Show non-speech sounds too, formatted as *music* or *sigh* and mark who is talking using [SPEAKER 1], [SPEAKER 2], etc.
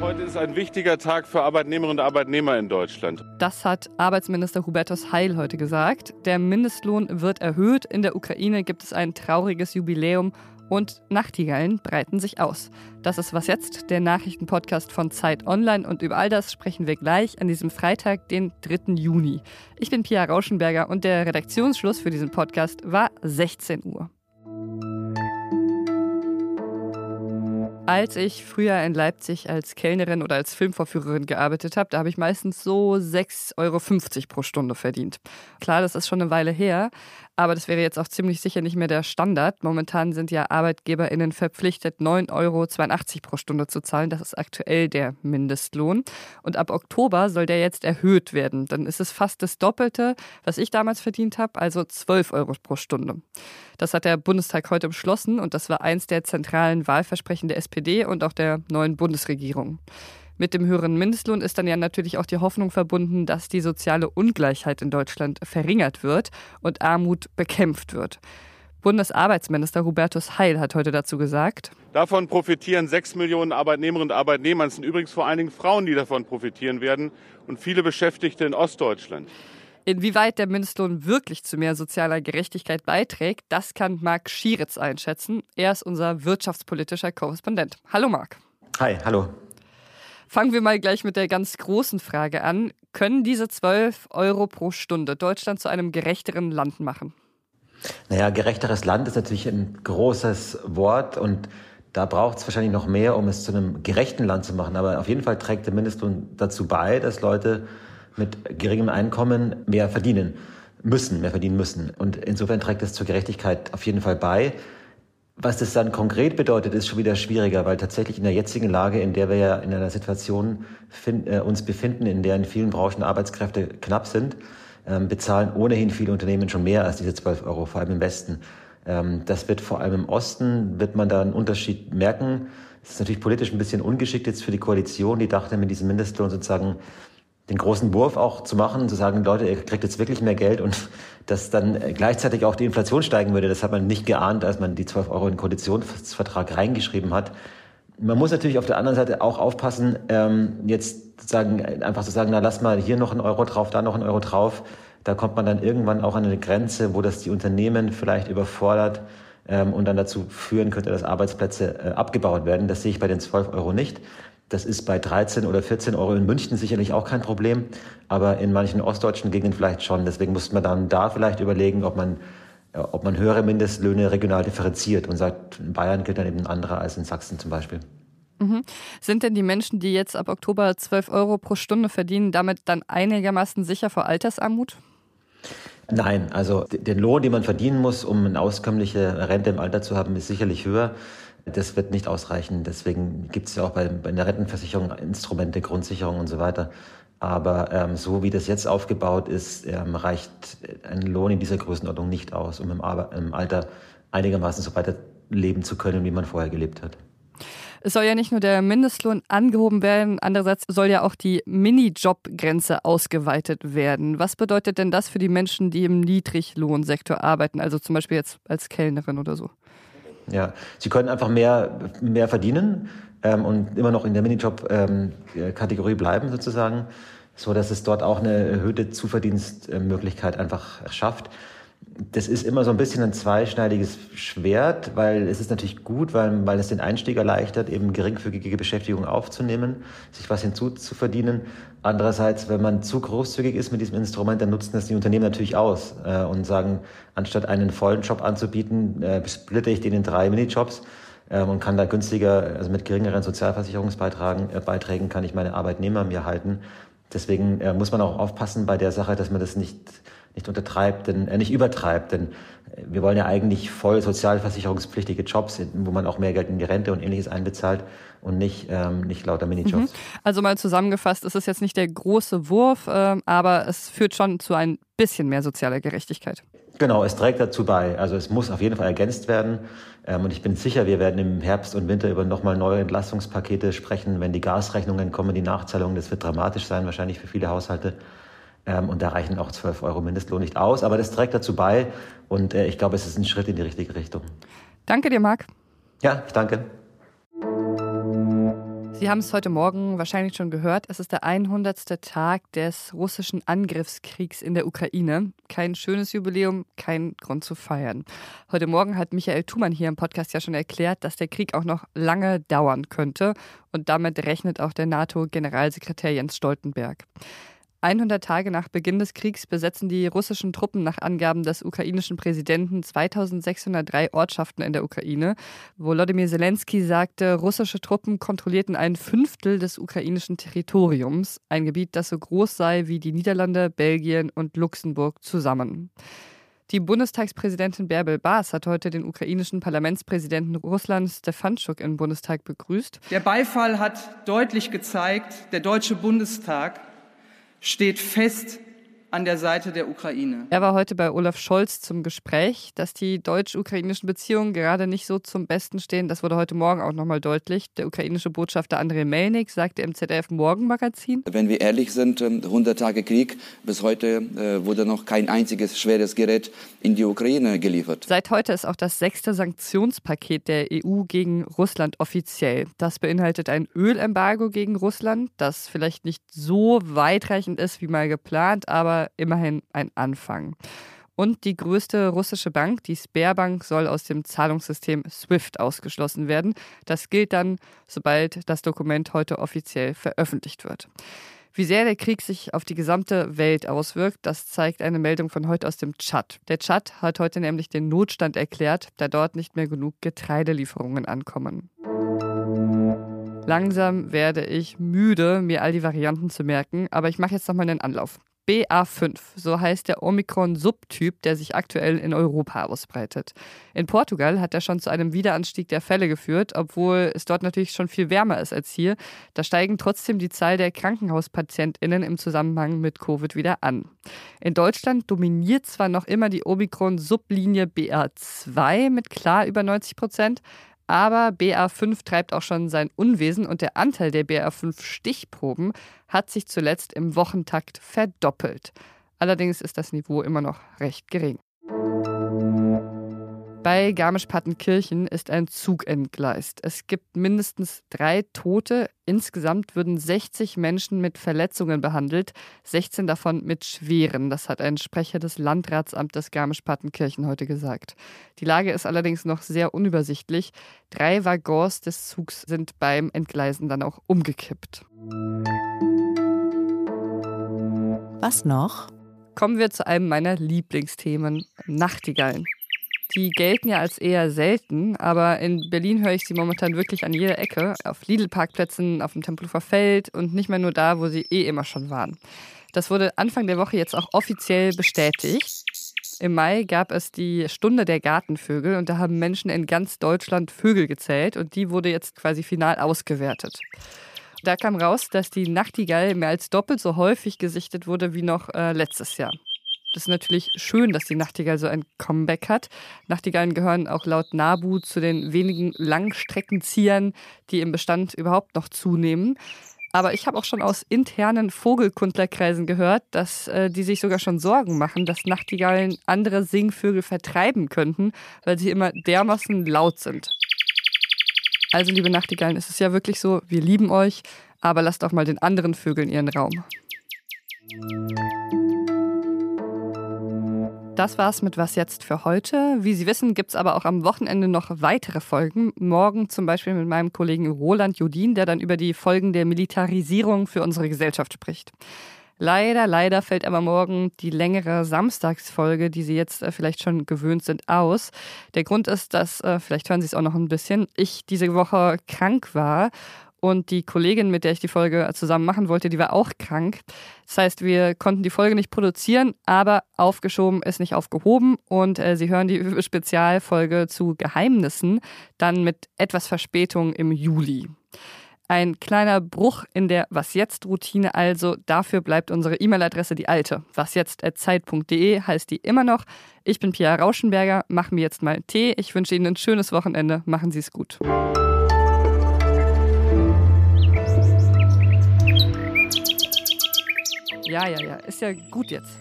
[SPEAKER 1] Heute ist ein wichtiger Tag für Arbeitnehmerinnen und Arbeitnehmer in Deutschland.
[SPEAKER 2] Das hat Arbeitsminister Hubertus Heil heute gesagt. Der Mindestlohn wird erhöht. In der Ukraine gibt es ein trauriges Jubiläum und Nachtigallen breiten sich aus. Das ist was jetzt, der Nachrichtenpodcast von Zeit Online und über all das sprechen wir gleich an diesem Freitag, den 3. Juni. Ich bin Pia Rauschenberger und der Redaktionsschluss für diesen Podcast war 16 Uhr. Als ich früher in Leipzig als Kellnerin oder als Filmvorführerin gearbeitet habe, da habe ich meistens so 6,50 Euro pro Stunde verdient. Klar, das ist schon eine Weile her, aber das wäre jetzt auch ziemlich sicher nicht mehr der Standard. Momentan sind ja ArbeitgeberInnen verpflichtet, 9,82 Euro pro Stunde zu zahlen. Das ist aktuell der Mindestlohn. Und ab Oktober soll der jetzt erhöht werden. Dann ist es fast das Doppelte, was ich damals verdient habe, also 12 Euro pro Stunde. Das hat der Bundestag heute beschlossen und das war eins der zentralen Wahlversprechen der SPD und auch der neuen Bundesregierung. Mit dem höheren Mindestlohn ist dann ja natürlich auch die Hoffnung verbunden, dass die soziale Ungleichheit in Deutschland verringert wird und Armut bekämpft wird. Bundesarbeitsminister Hubertus Heil hat heute dazu gesagt.
[SPEAKER 1] Davon profitieren sechs Millionen Arbeitnehmerinnen und Arbeitnehmer. Es sind übrigens vor allen Dingen Frauen, die davon profitieren werden und viele Beschäftigte in Ostdeutschland.
[SPEAKER 2] Inwieweit der Mindestlohn wirklich zu mehr sozialer Gerechtigkeit beiträgt, das kann Marc Schieritz einschätzen. Er ist unser wirtschaftspolitischer Korrespondent. Hallo Marc.
[SPEAKER 3] Hi, hallo.
[SPEAKER 2] Fangen wir mal gleich mit der ganz großen Frage an. Können diese 12 Euro pro Stunde Deutschland zu einem gerechteren Land machen?
[SPEAKER 3] Naja, gerechteres Land ist natürlich ein großes Wort und da braucht es wahrscheinlich noch mehr, um es zu einem gerechten Land zu machen. Aber auf jeden Fall trägt der Mindestlohn dazu bei, dass Leute mit geringem Einkommen mehr verdienen müssen, mehr verdienen müssen. Und insofern trägt es zur Gerechtigkeit auf jeden Fall bei. Was das dann konkret bedeutet, ist schon wieder schwieriger, weil tatsächlich in der jetzigen Lage, in der wir ja in einer Situation find, äh, uns befinden, in der in vielen Branchen Arbeitskräfte knapp sind, ähm, bezahlen ohnehin viele Unternehmen schon mehr als diese 12 Euro, vor allem im Westen. Ähm, das wird vor allem im Osten, wird man da einen Unterschied merken. Es ist natürlich politisch ein bisschen ungeschickt jetzt für die Koalition, die dachte mit diesem Mindestlohn sozusagen den großen Wurf auch zu machen, zu sagen, Leute, ihr kriegt jetzt wirklich mehr Geld und *laughs* dass dann gleichzeitig auch die Inflation steigen würde, das hat man nicht geahnt, als man die 12 Euro in den Koalitionsvertrag reingeschrieben hat. Man muss natürlich auf der anderen Seite auch aufpassen, ähm, jetzt sagen, einfach zu sagen, na lass mal hier noch einen Euro drauf, da noch einen Euro drauf. Da kommt man dann irgendwann auch an eine Grenze, wo das die Unternehmen vielleicht überfordert ähm, und dann dazu führen könnte, dass Arbeitsplätze äh, abgebaut werden. Das sehe ich bei den 12 Euro nicht. Das ist bei 13 oder 14 Euro in München sicherlich auch kein Problem, aber in manchen ostdeutschen Gegenden vielleicht schon. Deswegen muss man dann da vielleicht überlegen, ob man, ob man höhere Mindestlöhne regional differenziert und sagt, in Bayern gilt dann eben ein anderer als in Sachsen zum Beispiel.
[SPEAKER 2] Mhm. Sind denn die Menschen, die jetzt ab Oktober 12 Euro pro Stunde verdienen, damit dann einigermaßen sicher vor Altersarmut?
[SPEAKER 3] Nein, also den Lohn, den man verdienen muss, um eine auskömmliche Rente im Alter zu haben, ist sicherlich höher. Das wird nicht ausreichen. Deswegen gibt es ja auch bei, bei der Rentenversicherung Instrumente, Grundsicherung und so weiter. Aber ähm, so wie das jetzt aufgebaut ist, ähm, reicht ein Lohn in dieser Größenordnung nicht aus, um im, im Alter einigermaßen so weiterleben zu können, wie man vorher gelebt hat.
[SPEAKER 2] Es soll ja nicht nur der Mindestlohn angehoben werden, andererseits soll ja auch die Minijob-Grenze ausgeweitet werden. Was bedeutet denn das für die Menschen, die im Niedriglohnsektor arbeiten, also zum Beispiel jetzt als Kellnerin oder so?
[SPEAKER 3] Ja, sie können einfach mehr, mehr verdienen ähm, und immer noch in der Minijob-Kategorie ähm, bleiben sozusagen, so dass es dort auch eine erhöhte Zuverdienstmöglichkeit einfach schafft das ist immer so ein bisschen ein zweischneidiges Schwert, weil es ist natürlich gut, weil, weil es den Einstieg erleichtert, eben geringfügige Beschäftigung aufzunehmen, sich was hinzuzuverdienen. Andererseits, wenn man zu großzügig ist mit diesem Instrument, dann nutzen das die Unternehmen natürlich aus äh, und sagen, anstatt einen vollen Job anzubieten, äh, splitte ich den in drei Minijobs äh, und kann da günstiger, also mit geringeren Sozialversicherungsbeiträgen äh, Beiträgen kann ich meine Arbeitnehmer mir halten. Deswegen äh, muss man auch aufpassen bei der Sache, dass man das nicht nicht untertreibt, denn äh, nicht übertreibt, denn wir wollen ja eigentlich voll sozialversicherungspflichtige Jobs, wo man auch mehr Geld in die Rente und ähnliches einbezahlt und nicht, ähm, nicht lauter Minijobs. Mhm.
[SPEAKER 2] Also mal zusammengefasst, es ist jetzt nicht der große Wurf, äh, aber es führt schon zu ein bisschen mehr sozialer Gerechtigkeit.
[SPEAKER 3] Genau, es trägt dazu bei. Also es muss auf jeden Fall ergänzt werden. Ähm, und ich bin sicher, wir werden im Herbst und Winter über nochmal neue Entlastungspakete sprechen. Wenn die Gasrechnungen kommen, die Nachzahlungen, das wird dramatisch sein, wahrscheinlich für viele Haushalte. Ähm, und da reichen auch 12 Euro Mindestlohn nicht aus. Aber das trägt dazu bei. Und äh, ich glaube, es ist ein Schritt in die richtige Richtung.
[SPEAKER 2] Danke dir, Marc.
[SPEAKER 3] Ja, ich danke.
[SPEAKER 2] Sie haben es heute Morgen wahrscheinlich schon gehört. Es ist der 100. Tag des russischen Angriffskriegs in der Ukraine. Kein schönes Jubiläum, kein Grund zu feiern. Heute Morgen hat Michael Thumann hier im Podcast ja schon erklärt, dass der Krieg auch noch lange dauern könnte. Und damit rechnet auch der NATO-Generalsekretär Jens Stoltenberg. 100 Tage nach Beginn des Kriegs besetzen die russischen Truppen nach Angaben des ukrainischen Präsidenten 2603 Ortschaften in der Ukraine. Volodymyr Zelensky sagte, russische Truppen kontrollierten ein Fünftel des ukrainischen Territoriums, ein Gebiet, das so groß sei wie die Niederlande, Belgien und Luxemburg zusammen. Die Bundestagspräsidentin Bärbel Baas hat heute den ukrainischen Parlamentspräsidenten Russland Stefanschuk im Bundestag begrüßt.
[SPEAKER 4] Der Beifall hat deutlich gezeigt, der Deutsche Bundestag steht fest an der Seite der Ukraine.
[SPEAKER 2] Er war heute bei Olaf Scholz zum Gespräch, dass die deutsch-ukrainischen Beziehungen gerade nicht so zum Besten stehen. Das wurde heute Morgen auch nochmal deutlich. Der ukrainische Botschafter Andrei Melnik sagte im ZDF Morgenmagazin.
[SPEAKER 5] Wenn wir ehrlich sind, 100 ähm, Tage Krieg, bis heute äh, wurde noch kein einziges schweres Gerät in die Ukraine geliefert.
[SPEAKER 2] Seit heute ist auch das sechste Sanktionspaket der EU gegen Russland offiziell. Das beinhaltet ein Ölembargo gegen Russland, das vielleicht nicht so weitreichend ist wie mal geplant, aber immerhin ein Anfang. Und die größte russische Bank, die Sberbank, soll aus dem Zahlungssystem SWIFT ausgeschlossen werden. Das gilt dann, sobald das Dokument heute offiziell veröffentlicht wird. Wie sehr der Krieg sich auf die gesamte Welt auswirkt, das zeigt eine Meldung von heute aus dem Tschad. Der Tschad hat heute nämlich den Notstand erklärt, da dort nicht mehr genug Getreidelieferungen ankommen. Langsam werde ich müde, mir all die Varianten zu merken, aber ich mache jetzt nochmal einen Anlauf. BA5, so heißt der Omikron-Subtyp, der sich aktuell in Europa ausbreitet. In Portugal hat er schon zu einem Wiederanstieg der Fälle geführt, obwohl es dort natürlich schon viel wärmer ist als hier. Da steigen trotzdem die Zahl der Krankenhauspatientinnen im Zusammenhang mit Covid wieder an. In Deutschland dominiert zwar noch immer die Omikron-Sublinie BA2 mit klar über 90 Prozent, aber BA5 treibt auch schon sein Unwesen und der Anteil der BA5-Stichproben hat sich zuletzt im Wochentakt verdoppelt. Allerdings ist das Niveau immer noch recht gering. Bei Garmisch-Partenkirchen ist ein Zug entgleist. Es gibt mindestens drei Tote. Insgesamt würden 60 Menschen mit Verletzungen behandelt, 16 davon mit schweren. Das hat ein Sprecher des Landratsamtes Garmisch-Partenkirchen heute gesagt. Die Lage ist allerdings noch sehr unübersichtlich. Drei Waggons des Zugs sind beim Entgleisen dann auch umgekippt.
[SPEAKER 6] Was noch?
[SPEAKER 2] Kommen wir zu einem meiner Lieblingsthemen, Nachtigallen. Die gelten ja als eher selten, aber in Berlin höre ich sie momentan wirklich an jeder Ecke, auf Lidl-Parkplätzen, auf dem Tempelhofer Feld und nicht mehr nur da, wo sie eh immer schon waren. Das wurde Anfang der Woche jetzt auch offiziell bestätigt. Im Mai gab es die Stunde der Gartenvögel und da haben Menschen in ganz Deutschland Vögel gezählt und die wurde jetzt quasi final ausgewertet. Da kam raus, dass die Nachtigall mehr als doppelt so häufig gesichtet wurde wie noch äh, letztes Jahr. Das ist natürlich schön, dass die Nachtigall so ein Comeback hat. Nachtigallen gehören auch laut NABU zu den wenigen Langstreckenziehern, die im Bestand überhaupt noch zunehmen. Aber ich habe auch schon aus internen Vogelkundlerkreisen gehört, dass äh, die sich sogar schon Sorgen machen, dass Nachtigallen andere Singvögel vertreiben könnten, weil sie immer dermaßen laut sind. Also, liebe Nachtigallen, es ist ja wirklich so, wir lieben euch, aber lasst auch mal den anderen Vögeln ihren Raum. Das war's mit Was jetzt für heute. Wie Sie wissen, gibt's aber auch am Wochenende noch weitere Folgen. Morgen zum Beispiel mit meinem Kollegen Roland Judin, der dann über die Folgen der Militarisierung für unsere Gesellschaft spricht. Leider, leider fällt aber morgen die längere Samstagsfolge, die Sie jetzt äh, vielleicht schon gewöhnt sind, aus. Der Grund ist, dass, äh, vielleicht hören Sie es auch noch ein bisschen, ich diese Woche krank war und die Kollegin, mit der ich die Folge zusammen machen wollte, die war auch krank. Das heißt, wir konnten die Folge nicht produzieren, aber aufgeschoben ist nicht aufgehoben. Und äh, Sie hören die *laughs* Spezialfolge zu Geheimnissen dann mit etwas Verspätung im Juli. Ein kleiner Bruch in der Was jetzt Routine also. Dafür bleibt unsere E-Mail-Adresse die alte. wasjetzt.zeit.de heißt die immer noch. Ich bin Pia Rauschenberger. Machen wir jetzt mal Tee. Ich wünsche Ihnen ein schönes Wochenende. Machen Sie es gut. Ja, ja, ja. Ist ja gut jetzt.